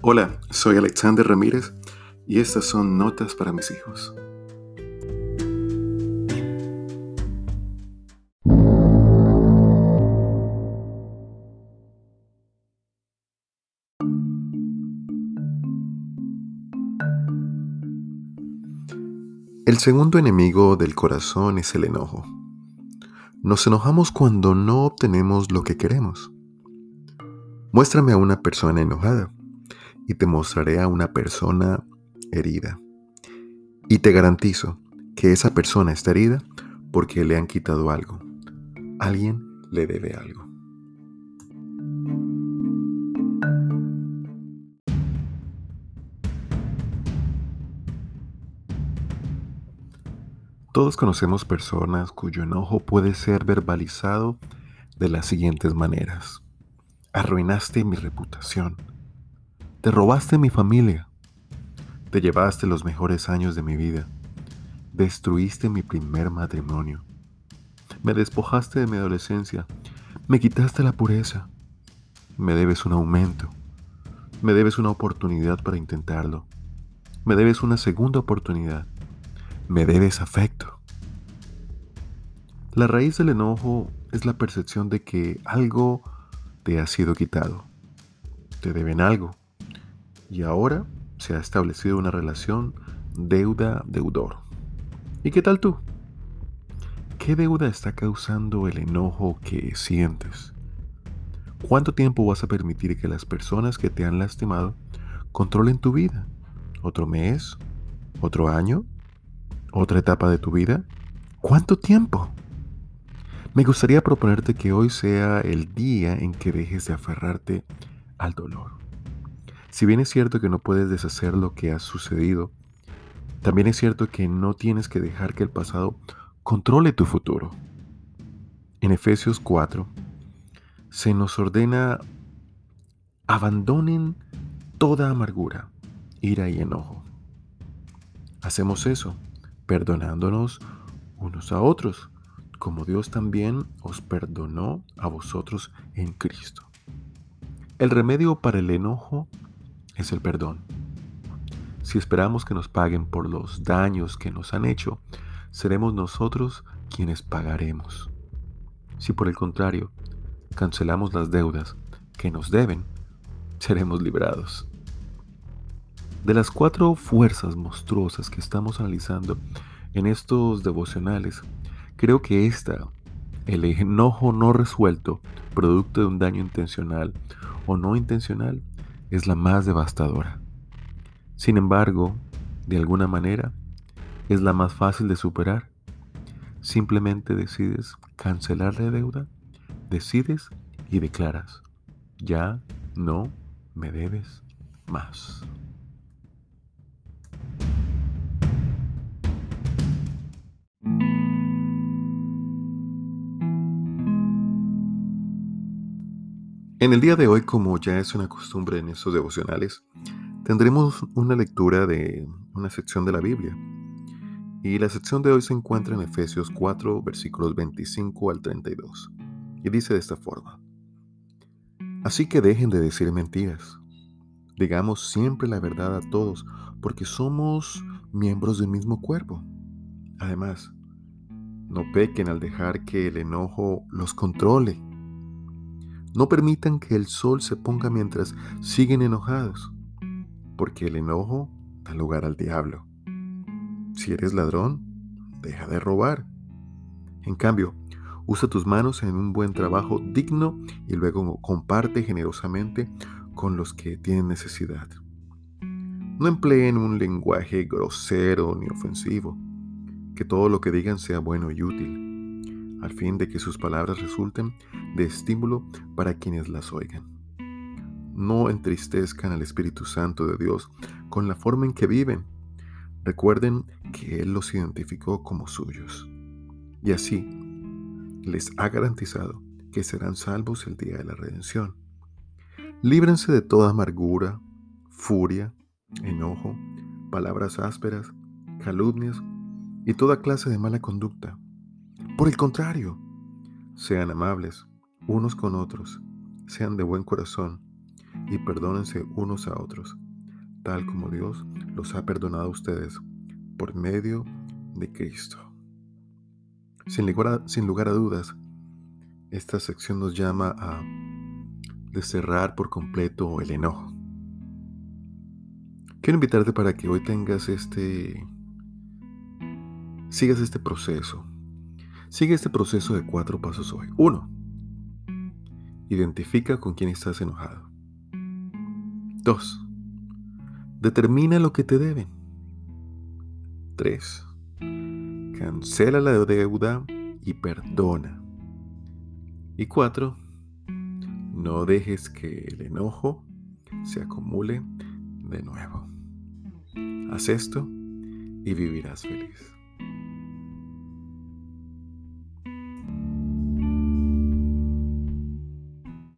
Hola, soy Alexander Ramírez y estas son Notas para mis hijos. El segundo enemigo del corazón es el enojo. Nos enojamos cuando no obtenemos lo que queremos. Muéstrame a una persona enojada y te mostraré a una persona herida. Y te garantizo que esa persona está herida porque le han quitado algo. Alguien le debe algo. Todos conocemos personas cuyo enojo puede ser verbalizado de las siguientes maneras. Arruinaste mi reputación. Te robaste mi familia. Te llevaste los mejores años de mi vida. Destruiste mi primer matrimonio. Me despojaste de mi adolescencia. Me quitaste la pureza. Me debes un aumento. Me debes una oportunidad para intentarlo. Me debes una segunda oportunidad me debes afecto. La raíz del enojo es la percepción de que algo te ha sido quitado. Te deben algo. Y ahora se ha establecido una relación deuda-deudor. ¿Y qué tal tú? ¿Qué deuda está causando el enojo que sientes? ¿Cuánto tiempo vas a permitir que las personas que te han lastimado controlen tu vida? ¿Otro mes? ¿Otro año? ¿Otra etapa de tu vida? ¿Cuánto tiempo? Me gustaría proponerte que hoy sea el día en que dejes de aferrarte al dolor. Si bien es cierto que no puedes deshacer lo que ha sucedido, también es cierto que no tienes que dejar que el pasado controle tu futuro. En Efesios 4 se nos ordena abandonen toda amargura, ira y enojo. Hacemos eso perdonándonos unos a otros, como Dios también os perdonó a vosotros en Cristo. El remedio para el enojo es el perdón. Si esperamos que nos paguen por los daños que nos han hecho, seremos nosotros quienes pagaremos. Si por el contrario cancelamos las deudas que nos deben, seremos librados. De las cuatro fuerzas monstruosas que estamos analizando en estos devocionales, creo que esta, el enojo no resuelto, producto de un daño intencional o no intencional, es la más devastadora. Sin embargo, de alguna manera, es la más fácil de superar. Simplemente decides cancelar la deuda, decides y declaras, ya no me debes más. En el día de hoy, como ya es una costumbre en estos devocionales, tendremos una lectura de una sección de la Biblia. Y la sección de hoy se encuentra en Efesios 4, versículos 25 al 32. Y dice de esta forma. Así que dejen de decir mentiras. Digamos siempre la verdad a todos, porque somos miembros del mismo cuerpo. Además, no pequen al dejar que el enojo los controle no permitan que el sol se ponga mientras siguen enojados, porque el enojo da lugar al diablo. Si eres ladrón, deja de robar. En cambio, usa tus manos en un buen trabajo digno y luego comparte generosamente con los que tienen necesidad. No empleen un lenguaje grosero ni ofensivo. Que todo lo que digan sea bueno y útil al fin de que sus palabras resulten de estímulo para quienes las oigan. No entristezcan al Espíritu Santo de Dios con la forma en que viven. Recuerden que Él los identificó como suyos. Y así les ha garantizado que serán salvos el día de la redención. Líbrense de toda amargura, furia, enojo, palabras ásperas, calumnias y toda clase de mala conducta Por el contrario, sean amables unos con otros, sean de buen corazón y perdónense unos a otros, tal como Dios los ha perdonado a ustedes por medio de Cristo. Sin lugar a, sin lugar a dudas, esta sección nos llama a desterrar por completo el enojo. Quiero invitarte para que hoy tengas este, sigas este proceso. Sigue este proceso de cuatro pasos hoy. Uno, identifica con quién estás enojado. Dos, determina lo que te deben. Tres, cancela la deuda y perdona. Y cuatro, no dejes que el enojo se acumule de nuevo. Haz esto y vivirás feliz.